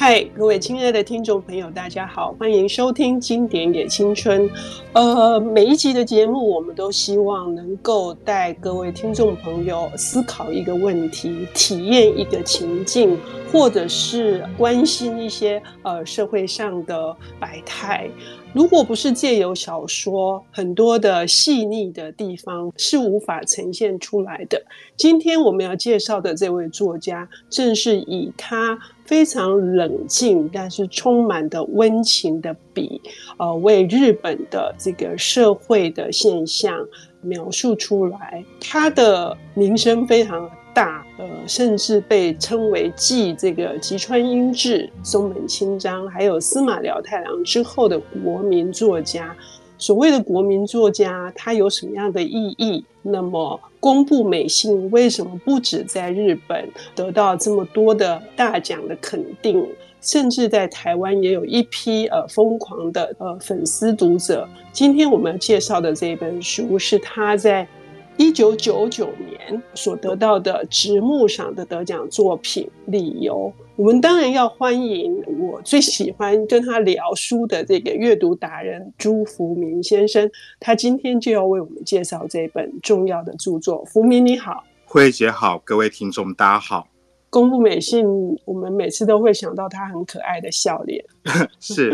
嗨，各位亲爱的听众朋友，大家好，欢迎收听《经典也青春》。呃，每一集的节目，我们都希望能够带各位听众朋友思考一个问题，体验一个情境，或者是关心一些呃社会上的百态。如果不是借由小说，很多的细腻的地方是无法呈现出来的。今天我们要介绍的这位作家，正是以他非常冷静，但是充满的温情的笔，呃，为日本的这个社会的现象描述出来。他的名声非常大，呃，甚至被称为继这个吉川英治、松本清张，还有司马辽太郎之后的国民作家。所谓的国民作家，他有什么样的意义？那么，宫部美幸为什么不止在日本得到这么多的大奖的肯定，甚至在台湾也有一批呃疯狂的呃粉丝读者？今天我们要介绍的这本书是他在。一九九九年所得到的直木赏的得奖作品《理由》，我们当然要欢迎我最喜欢跟他聊书的这个阅读达人朱福明先生，他今天就要为我们介绍这本重要的著作。福明你好，慧姐好，各位听众大家好。宫部美信，我们每次都会想到她很可爱的笑脸。是，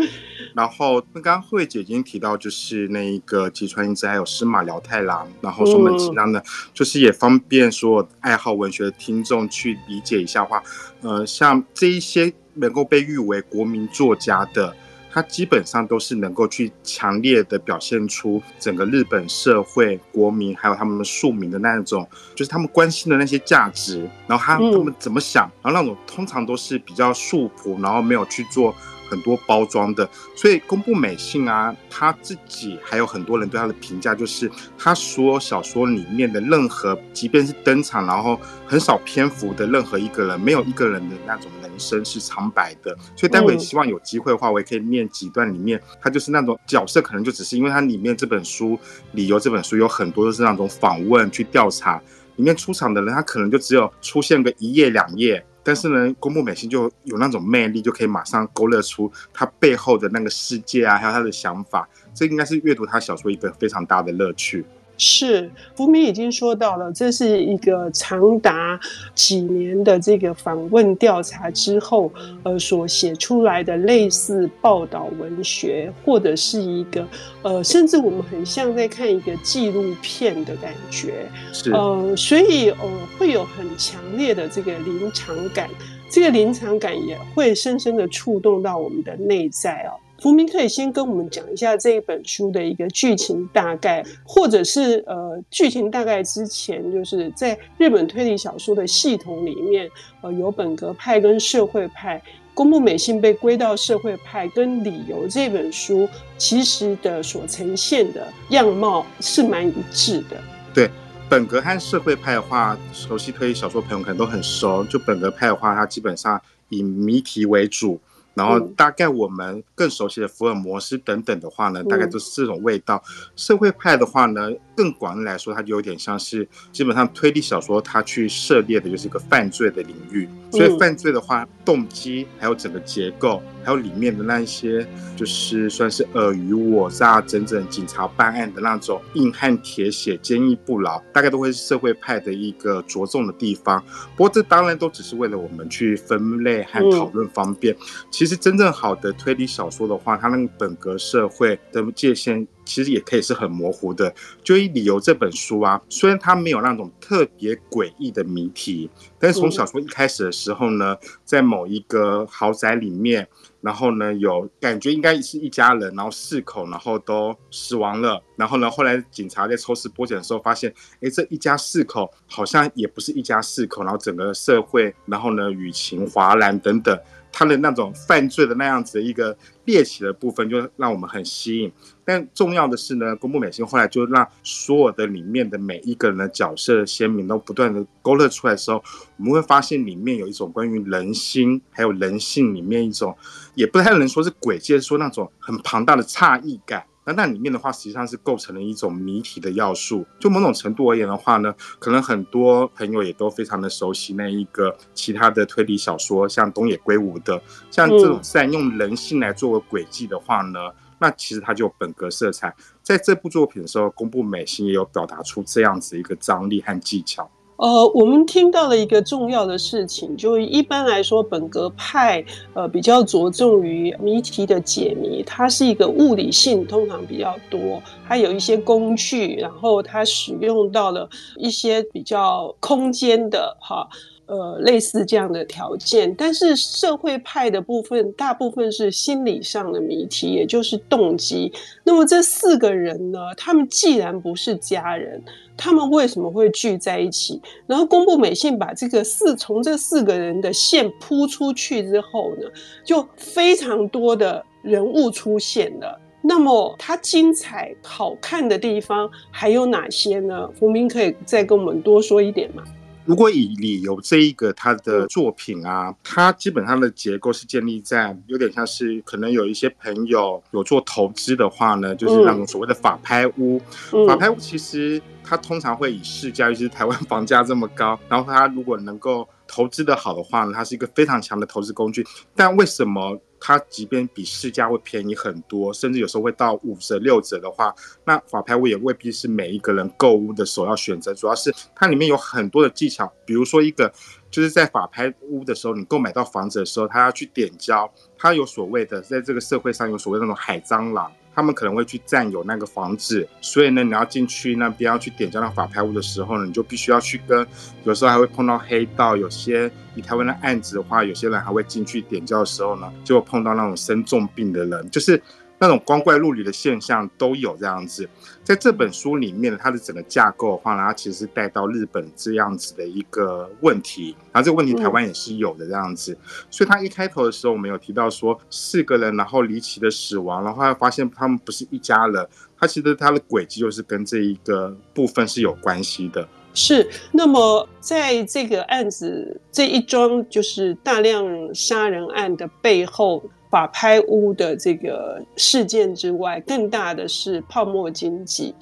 然后那刚刚慧姐已经提到，就是那一个吉川英治，还有司马辽太郎，然后松本清张的，就是也方便所有爱好文学的听众去理解一下话，呃，像这一些能够被誉为国民作家的。他基本上都是能够去强烈的表现出整个日本社会国民，还有他们庶民的那种，就是他们关心的那些价值，然后他他们怎么想，然后那种通常都是比较素朴，然后没有去做。很多包装的，所以宫部美幸啊，他自己还有很多人对他的评价，就是他所有小说里面的任何，即便是登场然后很少篇幅的任何一个人，没有一个人的那种人生是苍白的。所以待会希望有机会的话，我也可以念几段里面，他就是那种角色，可能就只是因为他里面这本书理由，这本书有很多都是那种访问去调查，里面出场的人，他可能就只有出现个一页两页。但是呢，宫部美心就有那种魅力，就可以马上勾勒出他背后的那个世界啊，还有他的想法。这应该是阅读他小说一个非常大的乐趣。是，福明已经说到了，这是一个长达几年的这个访问调查之后，呃，所写出来的类似报道文学，或者是一个呃，甚至我们很像在看一个纪录片的感觉。是，呃，所以呃，会有很强烈的这个临场感，这个临场感也会深深的触动到我们的内在哦。福明可以先跟我们讲一下这一本书的一个剧情大概，或者是呃剧情大概之前，就是在日本推理小说的系统里面，呃有本格派跟社会派，宫部美幸被归到社会派，跟理由这本书其实的所呈现的样貌是蛮一致的。对，本格和社会派的话，熟悉推理小说朋友可能都很熟。就本格派的话，它基本上以谜题为主。然后大概我们更熟悉的福尔摩斯等等的话呢，大概都是这种味道。社会派的话呢，更广义来说，它就有点像是基本上推理小说，它去涉猎的就是一个犯罪的领域。所以犯罪的话，动机还有整个结构，还有里面的那一些，就是算是尔虞我诈、整整警察办案的那种硬汉铁血、坚毅不老，大概都会是社会派的一个着重的地方。不过这当然都只是为了我们去分类和讨论方便。其实真正好的推理小说的话，它那个本格社会的界限。其实也可以是很模糊的。就以《理由》这本书啊，虽然它没有那种特别诡异的谜题，但是从小说一开始的时候呢，在某一个豪宅里面，然后呢有感觉应该是一家人，然后四口，然后都死亡了。然后呢，后来警察在抽丝剥茧的时候发现，哎，这一家四口好像也不是一家四口，然后整个社会，然后呢雨情哗然等等。他的那种犯罪的那样子的一个猎奇的部分，就让我们很吸引。但重要的是呢，宫部美心后来就让所有的里面的每一个人的角色鲜明都不断的勾勒出来的时候，我们会发现里面有一种关于人心还有人性里面一种，也不太能说是诡计，说那种很庞大的诧异感。那那里面的话，实际上是构成了一种谜题的要素。就某种程度而言的话呢，可能很多朋友也都非常的熟悉那一个其他的推理小说，像东野圭吾的，像这种善用人性来作为轨迹的话呢，那其实它就有本格色彩。在这部作品的时候，宫部美心也有表达出这样子一个张力和技巧。呃，我们听到了一个重要的事情，就一般来说，本格派呃比较着重于谜题的解谜，它是一个物理性通常比较多，它有一些工具，然后它使用到了一些比较空间的哈。呃，类似这样的条件，但是社会派的部分大部分是心理上的谜题，也就是动机。那么这四个人呢，他们既然不是家人，他们为什么会聚在一起？然后公布美信把这个四从这四个人的线铺出去之后呢，就非常多的人物出现了。那么它精彩好看的地方还有哪些呢？福明可以再跟我们多说一点吗？如果以理由这一个他的作品啊，它基本上的结构是建立在有点像是可能有一些朋友有做投资的话呢，就是那种所谓的法拍屋。法拍屋其实它通常会以市价，尤其是台湾房价这么高，然后它如果能够投资的好的话呢，它是一个非常强的投资工具。但为什么？它即便比市价会便宜很多，甚至有时候会到五折六折的话，那法拍屋也未必是每一个人购物的首要选择。主要是它里面有很多的技巧，比如说一个就是在法拍屋的时候，你购买到房子的时候，他要去点交，他有所谓的在这个社会上有所谓那种海蟑螂。他们可能会去占有那个房子，所以呢，你要进去那边要去点交那法拍屋的时候呢，你就必须要去跟，有时候还会碰到黑道，有些以台湾的案子的话，有些人还会进去点交的时候呢，就会碰到那种生重病的人，就是。那种光怪陆离的现象都有这样子，在这本书里面，它的整个架构的话呢，它其实是带到日本这样子的一个问题，然后这个问题台湾也是有的这样子，所以他一开头的时候，我们有提到说四个人，然后离奇的死亡，然后发现他们不是一家人，他其实他的轨迹就是跟这一个部分是有关系的。是，那么在这个案子这一桩就是大量杀人案的背后。法拍屋的这个事件之外，更大的是泡沫经济。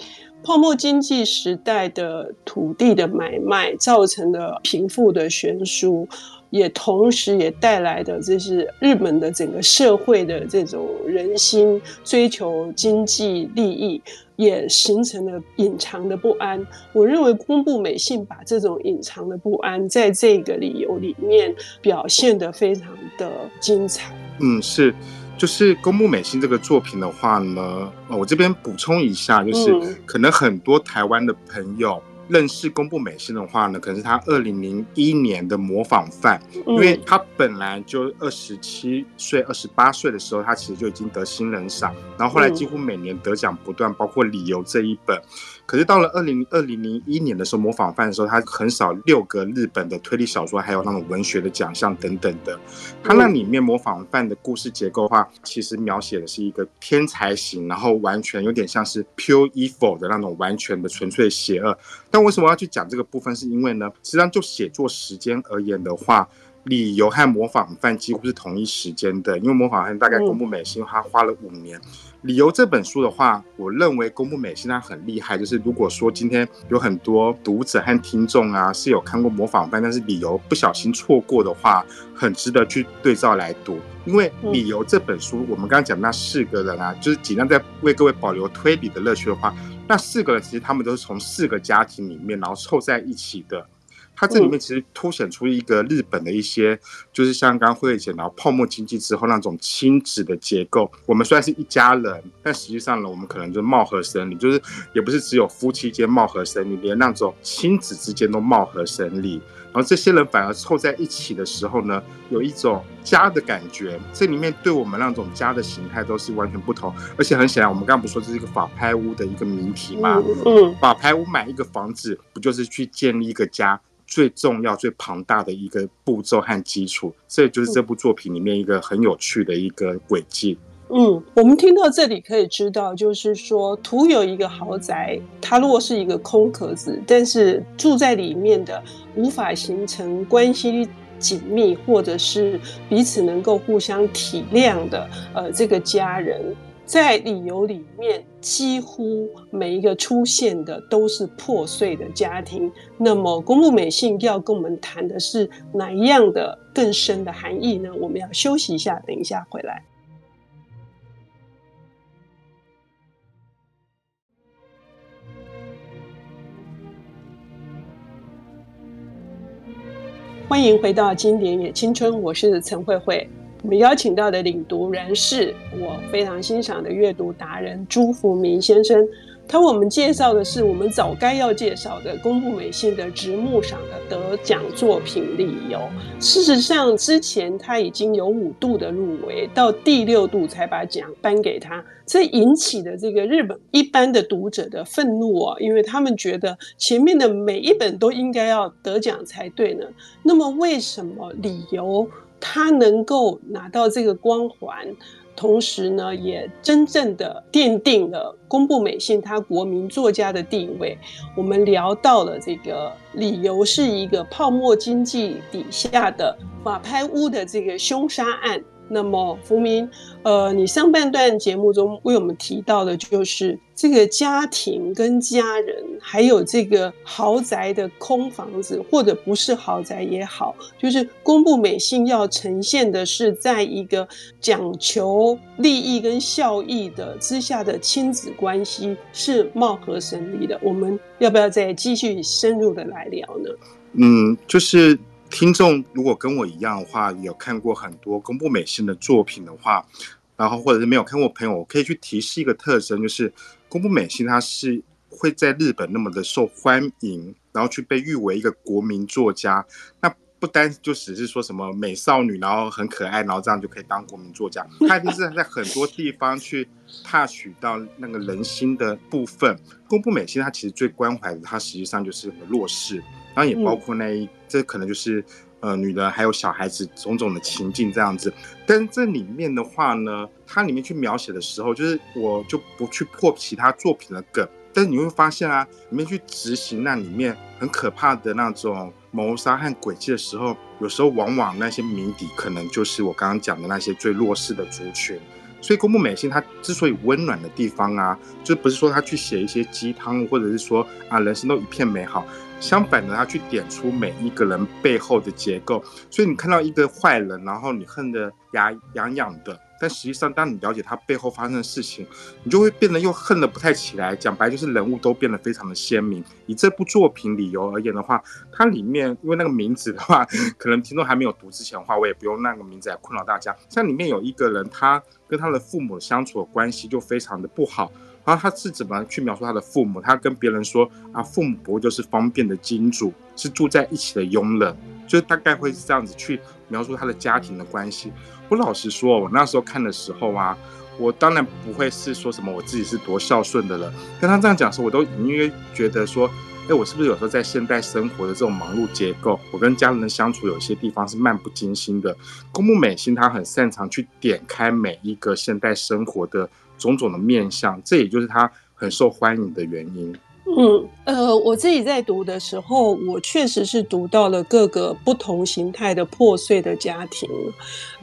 泡沫经济时代的土地的买卖造成的贫富的悬殊，也同时也带来的这是日本的整个社会的这种人心追求经济利益，也形成了隐藏的不安。我认为宫部美幸把这种隐藏的不安在这个理由里面表现得非常的精彩。嗯，是，就是公木美心这个作品的话呢，我这边补充一下，就是可能很多台湾的朋友。认识宫部美幸的话呢，可能是他二零零一年的模仿犯，因为他本来就二十七岁、二十八岁的时候，他其实就已经得新人赏，然后后来几乎每年得奖不断，包括理由这一本。可是到了二零二零零一年的时候，模仿犯的时候，他很少六个日本的推理小说，还有那种文学的奖项等等的。他那里面模仿犯的故事结构的话，其实描写的是一个天才型，然后完全有点像是 pure evil 的那种完全的纯粹邪恶。但为什么要去讲这个部分？是因为呢，实际上就写作时间而言的话，理由和模仿犯几乎是同一时间的，因为模仿犯大概公布美心他花了五年。理由这本书的话，我认为宫部美幸他很厉害。就是如果说今天有很多读者和听众啊是有看过模仿犯，但是理由不小心错过的话，很值得去对照来读。因为理由这本书，我们刚刚讲那四个人啊，就是尽量在为各位保留推理的乐趣的话，那四个人其实他们都是从四个家庭里面然后凑在一起的。它这里面其实凸显出一个日本的一些，就是像刚刚慧姐讲到泡沫经济之后那种亲子的结构。我们虽然是一家人，但实际上呢，我们可能就貌合神离，就是也不是只有夫妻间貌合神离，连那种亲子之间都貌合神离。然后这些人反而凑在一起的时候呢，有一种家的感觉。这里面对我们那种家的形态都是完全不同。而且很显然，我们刚刚不说这是一个法拍屋的一个谜题吗？嗯，法拍屋买一个房子，不就是去建立一个家？最重要、最庞大的一个步骤和基础，这就是这部作品里面一个很有趣的一个轨迹。嗯，我们听到这里可以知道，就是说，徒有一个豪宅，它如果是一个空壳子，但是住在里面的无法形成关系紧密，或者是彼此能够互相体谅的，呃，这个家人。在理由里面，几乎每一个出现的都是破碎的家庭。那么，公路美信要跟我们谈的是哪一样的更深的含义呢？我们要休息一下，等一下回来。欢迎回到《经典也青春》，我是陈慧慧。我们邀请到的领读人是我非常欣赏的阅读达人朱福民先生。他为我们介绍的是我们早该要介绍的公布美信的直木赏的得奖作品理由。事实上，之前他已经有五度的入围，到第六度才把奖颁给他，这引起的这个日本一般的读者的愤怒啊，因为他们觉得前面的每一本都应该要得奖才对呢。那么为什么理由？他能够拿到这个光环，同时呢，也真正的奠定了公布美信他国民作家的地位。我们聊到了这个理由，是一个泡沫经济底下的法拍屋的这个凶杀案。那么，福明，呃，你上半段节目中为我们提到的，就是这个家庭跟家人，还有这个豪宅的空房子，或者不是豪宅也好，就是公布美信要呈现的是，在一个讲求利益跟效益的之下的亲子关系是貌合神离的。我们要不要再继续深入的来聊呢？嗯，就是。听众如果跟我一样的话，有看过很多公部美信的作品的话，然后或者是没有看过朋友，我可以去提示一个特征，就是公部美信它是会在日本那么的受欢迎，然后去被誉为一个国民作家。那不单就只是说什么美少女，然后很可爱，然后这样就可以当国民作家，它一定是在很多地方去 touch 到那个人心的部分。公部美信它其实最关怀的，它实际上就是弱势。然后也包括那一，这可能就是呃女人还有小孩子种种的情境这样子。但这里面的话呢，它里面去描写的时候，就是我就不去破其他作品的梗，但是你会发现啊，里面去执行那里面很可怕的那种谋杀和诡计的时候，有时候往往那些谜底可能就是我刚刚讲的那些最弱势的族群。所以公部美信它之所以温暖的地方啊，就不是说他去写一些鸡汤，或者是说啊人生都一片美好。相反的，他去点出每一个人背后的结构，所以你看到一个坏人，然后你恨得牙痒痒的，但实际上，当你了解他背后发生的事情，你就会变得又恨得不太起来。讲白就是人物都变得非常的鲜明。以这部作品理由而言的话，它里面因为那个名字的话，可能听众还没有读之前的话，我也不用那个名字来困扰大家。像里面有一个人，他跟他的父母相处的关系就非常的不好。然后他是怎么去描述他的父母？他跟别人说啊，父母不过就是方便的金主，是住在一起的佣人，就大概会是这样子去描述他的家庭的关系。我老实说，我那时候看的时候啊，我当然不会是说什么我自己是多孝顺的人。跟他这样讲的时候，我都隐约觉得说，哎，我是不是有时候在现代生活的这种忙碌结构，我跟家人的相处有些地方是漫不经心的。公木美心他很擅长去点开每一个现代生活的。种种的面相，这也就是他很受欢迎的原因。嗯，呃，我自己在读的时候，我确实是读到了各个不同形态的破碎的家庭，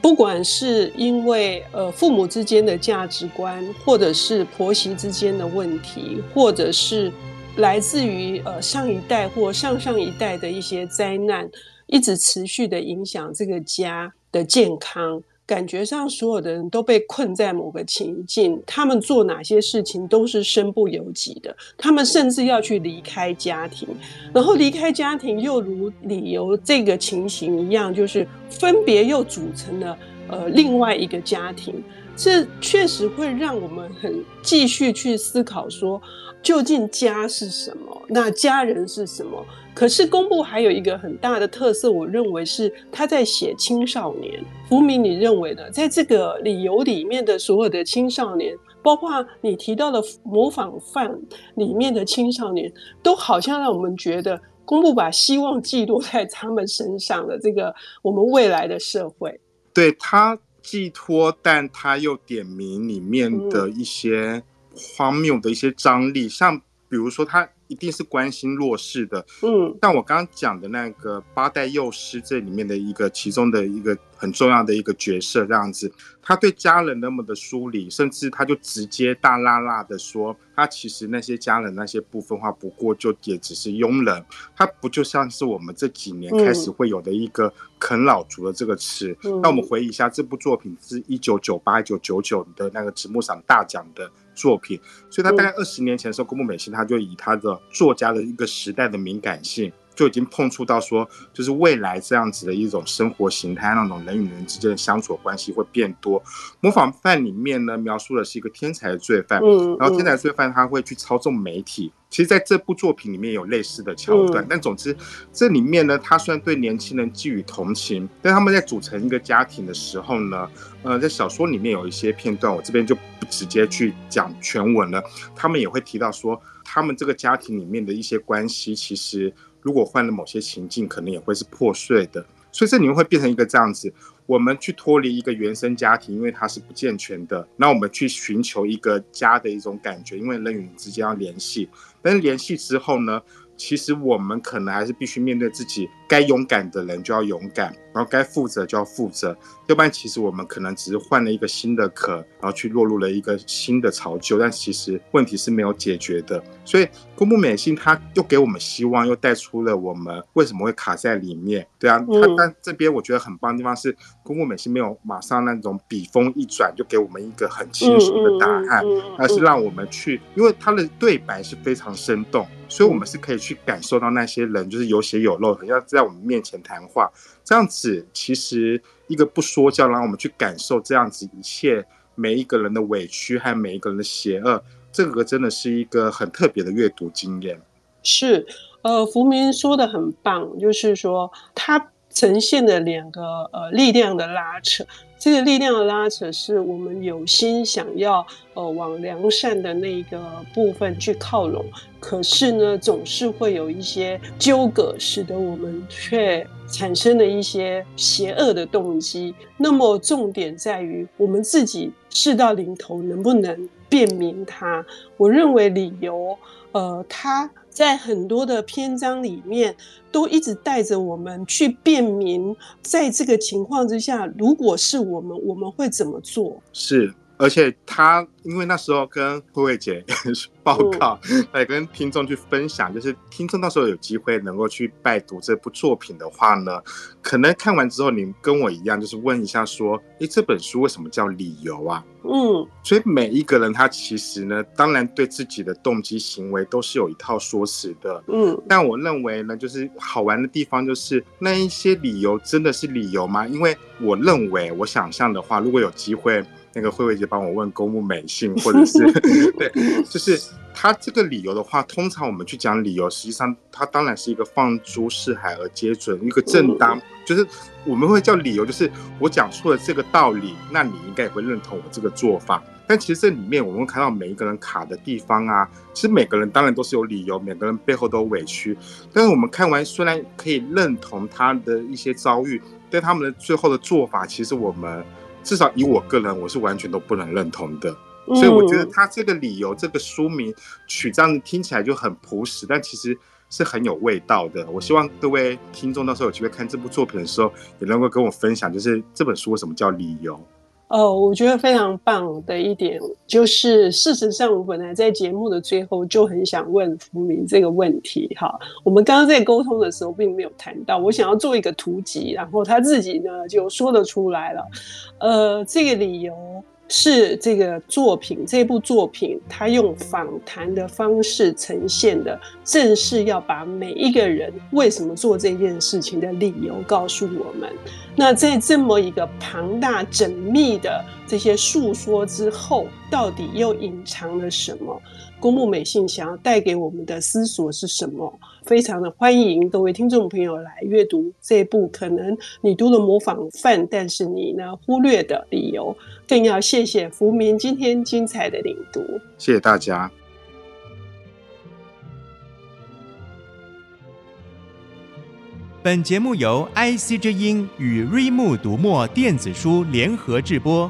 不管是因为呃父母之间的价值观，或者是婆媳之间的问题，或者是来自于呃上一代或上上一代的一些灾难，一直持续的影响这个家的健康。感觉上，所有的人都被困在某个情境，他们做哪些事情都是身不由己的。他们甚至要去离开家庭，然后离开家庭又如理由这个情形一样，就是分别又组成了呃另外一个家庭。这确实会让我们很继续去思考说，究竟家是什么？那家人是什么？可是公布还有一个很大的特色，我认为是他在写青少年。福明，你认为呢？在这个理由里面的所有的青少年，包括你提到的模仿犯里面的青少年，都好像让我们觉得公布把希望寄托在他们身上的这个我们未来的社会。对，他寄托，但他又点名里面的一些荒谬的一些张力，像比如说他。一定是关心弱势的。嗯，但我刚刚讲的那个八代幼师这里面的一个其中的一个很重要的一个角色，这样子，他对家人那么的疏离，甚至他就直接大剌剌的说，他其实那些家人那些部分话，不过就也只是佣人，他不就像是我们这几年开始会有的一个啃老族的这个词？那、嗯、我们回忆一下，这部作品是一九九八、一九九九的那个直木赏大奖的。作品，所以他大概二十年前的时候，宫部美幸他就以他的作家的一个时代的敏感性，就已经碰触到说，就是未来这样子的一种生活形态，那种人与人之间的相处关系会变多。模仿犯里面呢，描述的是一个天才的罪犯，然后天才罪犯他会去操纵媒体。其实，在这部作品里面有类似的桥段，但总之，这里面呢，他虽然对年轻人寄予同情，但他们在组成一个家庭的时候呢，呃，在小说里面有一些片段，我这边就不直接去讲全文了。他们也会提到说，他们这个家庭里面的一些关系，其实如果换了某些情境，可能也会是破碎的。所以这里面会变成一个这样子。我们去脱离一个原生家庭，因为它是不健全的。那我们去寻求一个家的一种感觉，因为人与人之间要联系。但是联系之后呢，其实我们可能还是必须面对自己。该勇敢的人就要勇敢，然后该负责就要负责，要不然其实我们可能只是换了一个新的壳，然后去落入了一个新的巢臼，但其实问题是没有解决的。所以公布美心他又给我们希望，又带出了我们为什么会卡在里面。对啊，他但这边我觉得很棒的地方是，公布美心没有马上那种笔锋一转就给我们一个很清楚的答案，而是让我们去，因为他的对白是非常生动，所以我们是可以去感受到那些人就是有血有肉，很像在。我们面前谈话，这样子其实一个不说教，让我们去感受这样子一切每一个人的委屈和每一个人的邪恶，这个真的是一个很特别的阅读经验。是，呃，福明说的很棒，就是说他呈现的两个呃力量的拉扯。这个力量的拉扯，是我们有心想要呃往良善的那个部分去靠拢，可是呢，总是会有一些纠葛，使得我们却产生了一些邪恶的动机。那么重点在于我们自己事到临头能不能辨明它？我认为理由，呃，它。在很多的篇章里面，都一直带着我们去辨明，在这个情况之下，如果是我们，我们会怎么做？是。而且他因为那时候跟慧慧姐 报告，来跟听众去分享，就是听众到时候有机会能够去拜读这部作品的话呢，可能看完之后你跟我一样，就是问一下说，诶，这本书为什么叫理由啊？嗯，所以每一个人他其实呢，当然对自己的动机行为都是有一套说辞的。嗯，但我认为呢，就是好玩的地方就是那一些理由真的是理由吗？因为我认为，我想象的话，如果有机会。那个慧慧姐帮我问公募美信，或者是 对，就是他这个理由的话，通常我们去讲理由，实际上它当然是一个放诸四海而皆准，一个正当，就是我们会叫理由，就是我讲出了这个道理，那你应该也会认同我这个做法。但其实这里面我们会看到每一个人卡的地方啊，其实每个人当然都是有理由，每个人背后都有委屈。但是我们看完虽然可以认同他的一些遭遇，但他们的最后的做法，其实我们。至少以我个人，我是完全都不能认同的。所以我觉得他这个理由，这个书名取这样子听起来就很朴实，但其实是很有味道的。我希望各位听众到时候有机会看这部作品的时候，也能够跟我分享，就是这本书为什么叫理由。呃，我觉得非常棒的一点就是，事实上，我本来在节目的最后就很想问福明这个问题。哈，我们刚刚在沟通的时候并没有谈到，我想要做一个图集，然后他自己呢就说得出来了。呃，这个理由。是这个作品，这部作品，它用访谈的方式呈现的，正是要把每一个人为什么做这件事情的理由告诉我们。那在这么一个庞大缜密的这些述说之后，到底又隐藏了什么？宫部美信想要带给我们的思索是什么？非常的欢迎各位听众朋友来阅读这部可能你读了模仿犯，但是你呢忽略的理由。更要谢谢福明今天精彩的领读，谢谢大家。本节目由 IC 之音与瑞木读墨电子书联合制播，